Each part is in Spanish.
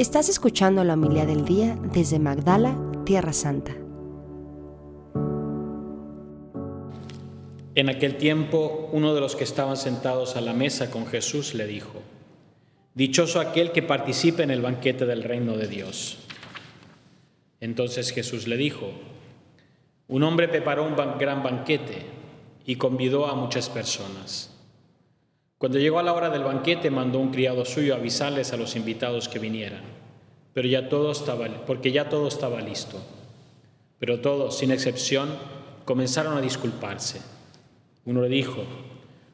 Estás escuchando la humildad del día desde Magdala, Tierra Santa. En aquel tiempo, uno de los que estaban sentados a la mesa con Jesús le dijo, Dichoso aquel que participe en el banquete del reino de Dios. Entonces Jesús le dijo, Un hombre preparó un gran banquete y convidó a muchas personas. Cuando llegó a la hora del banquete, mandó un criado suyo a avisarles a los invitados que vinieran, pero ya todo estaba, porque ya todo estaba listo. Pero todos, sin excepción, comenzaron a disculparse. Uno le dijo,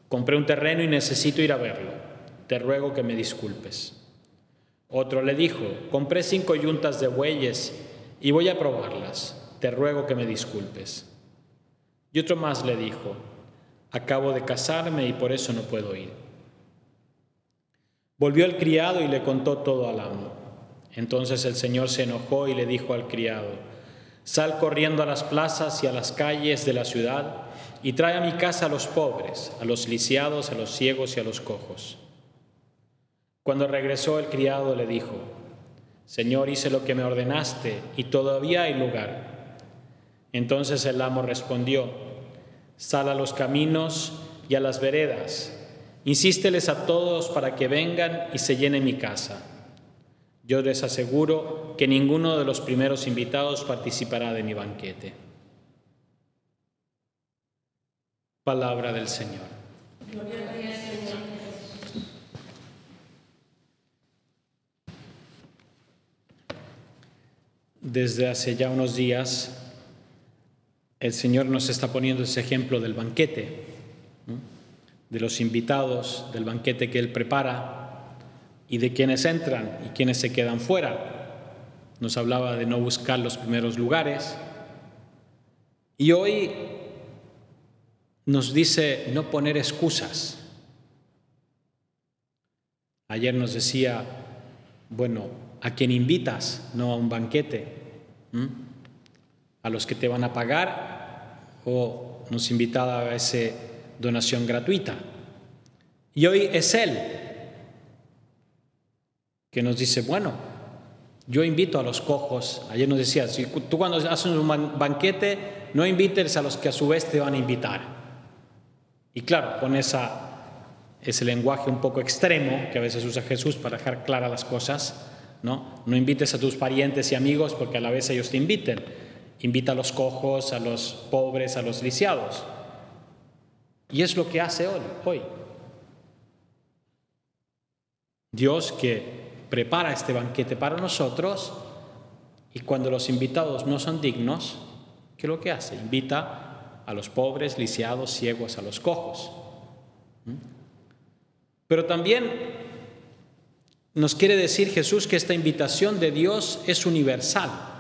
compré un terreno y necesito ir a verlo, te ruego que me disculpes. Otro le dijo, compré cinco yuntas de bueyes y voy a probarlas, te ruego que me disculpes. Y otro más le dijo, acabo de casarme y por eso no puedo ir. Volvió el criado y le contó todo al amo. Entonces el Señor se enojó y le dijo al criado, sal corriendo a las plazas y a las calles de la ciudad y trae a mi casa a los pobres, a los lisiados, a los ciegos y a los cojos. Cuando regresó el criado le dijo, Señor, hice lo que me ordenaste y todavía hay lugar. Entonces el amo respondió, Sal a los caminos y a las veredas, insísteles a todos para que vengan y se llene mi casa. Yo les aseguro que ninguno de los primeros invitados participará de mi banquete. Palabra del Señor. Desde hace ya unos días el Señor nos está poniendo ese ejemplo del banquete, de los invitados, del banquete que Él prepara y de quienes entran y quienes se quedan fuera. Nos hablaba de no buscar los primeros lugares. Y hoy nos dice no poner excusas. Ayer nos decía, bueno, ¿a quién invitas? No a un banquete a los que te van a pagar o nos invitaba a esa donación gratuita. Y hoy es Él que nos dice, bueno, yo invito a los cojos, ayer nos decía, si tú cuando haces un banquete, no invites a los que a su vez te van a invitar. Y claro, con esa, ese lenguaje un poco extremo que a veces usa Jesús para dejar claras las cosas, ¿no? No invites a tus parientes y amigos porque a la vez ellos te inviten invita a los cojos, a los pobres, a los lisiados. Y es lo que hace hoy. Dios que prepara este banquete para nosotros y cuando los invitados no son dignos, ¿qué es lo que hace? Invita a los pobres, lisiados, ciegos, a los cojos. ¿Mm? Pero también nos quiere decir Jesús que esta invitación de Dios es universal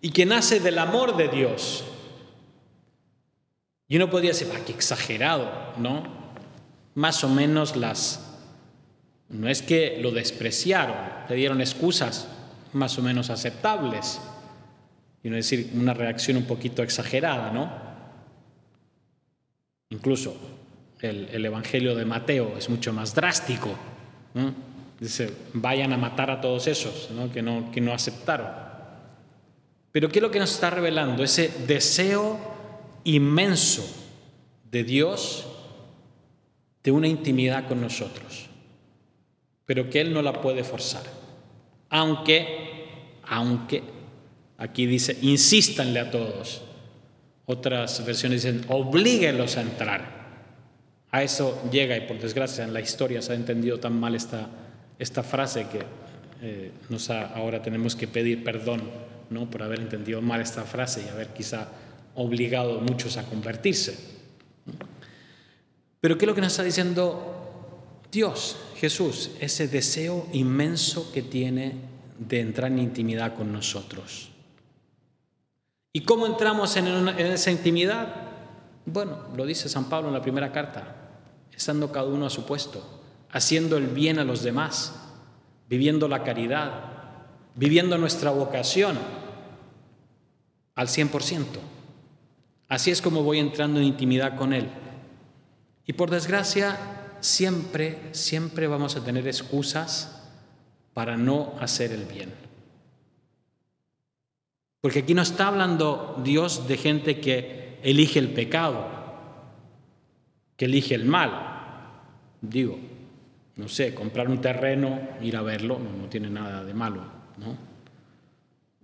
y que nace del amor de Dios. Y uno podría decir, ah, qué exagerado, ¿no? Más o menos las... No es que lo despreciaron, le dieron excusas más o menos aceptables. Y uno decir, una reacción un poquito exagerada, ¿no? Incluso el, Evangelio de Mateo es mucho más drástico. Dice, vayan a matar a todos esos Que, no, que no aceptaron. Pero ¿qué es lo que nos está revelando? Ese deseo inmenso de Dios de una intimidad con nosotros, pero que Él no la puede forzar. Aunque, aunque, aquí dice, insístanle a todos. Otras versiones dicen, oblíguenlos a entrar. A eso llega y por desgracia en la historia se ha entendido tan mal esta, esta frase que eh, ahora tenemos que pedir perdón ¿no? por haber entendido mal esta frase y haber quizá obligado a muchos a convertirse. Pero ¿qué es lo que nos está diciendo Dios, Jesús? Ese deseo inmenso que tiene de entrar en intimidad con nosotros. ¿Y cómo entramos en, en esa intimidad? Bueno, lo dice San Pablo en la primera carta, estando cada uno a su puesto, haciendo el bien a los demás, viviendo la caridad, viviendo nuestra vocación al 100%. Así es como voy entrando en intimidad con Él. Y por desgracia, siempre, siempre vamos a tener excusas para no hacer el bien. Porque aquí no está hablando Dios de gente que elige el pecado, que elige el mal. Digo, no sé, comprar un terreno, ir a verlo, no, tiene nada de malo, ¿no?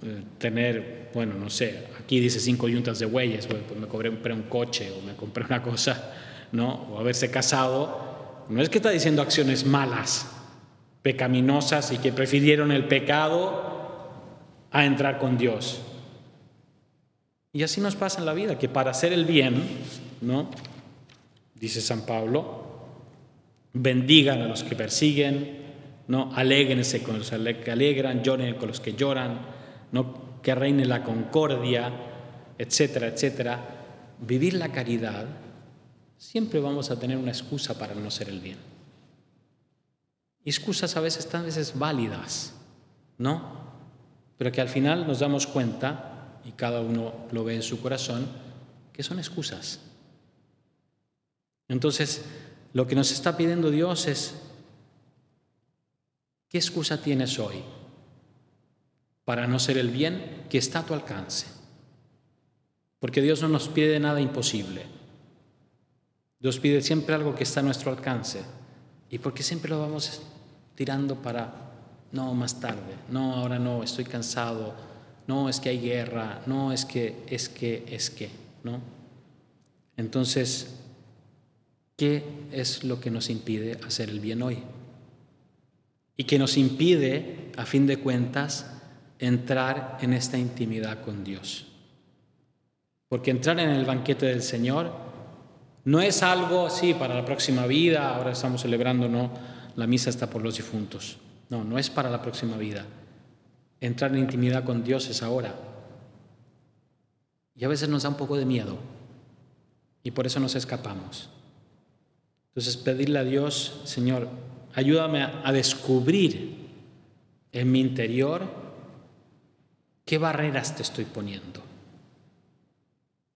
Eh, tener, bueno, no sé, aquí dice cinco yuntas de bueyes, pues me compré un coche o me compré una cosa, ¿no? O haberse casado, no es que está diciendo acciones malas, pecaminosas y que prefirieron el pecado a entrar con Dios. Y así nos pasa en la vida, que para hacer el bien, ¿no? Dice San Pablo, bendigan a los que persiguen, ¿no? Alégrense con los que alegran, lloren con los que lloran, ¿no? Que reine la concordia, etcétera, etcétera. Vivir la caridad, siempre vamos a tener una excusa para no hacer el bien. Excusas a veces tan veces válidas, ¿no? Pero que al final nos damos cuenta, y cada uno lo ve en su corazón, que son excusas. Entonces, lo que nos está pidiendo Dios es, ¿qué excusa tienes hoy para no ser el bien que está a tu alcance? Porque Dios no nos pide nada imposible. Dios pide siempre algo que está a nuestro alcance. ¿Y por qué siempre lo vamos tirando para, no, más tarde, no, ahora no, estoy cansado, no, es que hay guerra, no, es que, es que, es que, ¿no? Entonces, ¿Qué es lo que nos impide hacer el bien hoy? Y que nos impide, a fin de cuentas, entrar en esta intimidad con Dios. Porque entrar en el banquete del Señor no es algo así para la próxima vida, ahora estamos celebrando, no, la misa está por los difuntos. No, no es para la próxima vida. Entrar en intimidad con Dios es ahora. Y a veces nos da un poco de miedo. Y por eso nos escapamos. Entonces pedirle a Dios, Señor, ayúdame a, descubrir en mi interior qué barreras te estoy poniendo.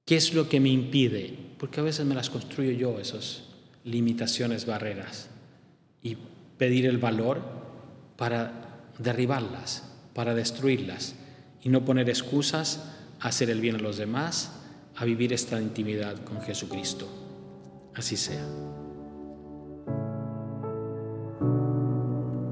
¿Qué es lo que me impide? Porque a veces me las construyo yo, esas limitaciones, barreras. Y pedir el valor para derribarlas, para destruirlas. Y no poner excusas a hacer el bien a los demás, a vivir esta intimidad con Jesucristo. Así sea.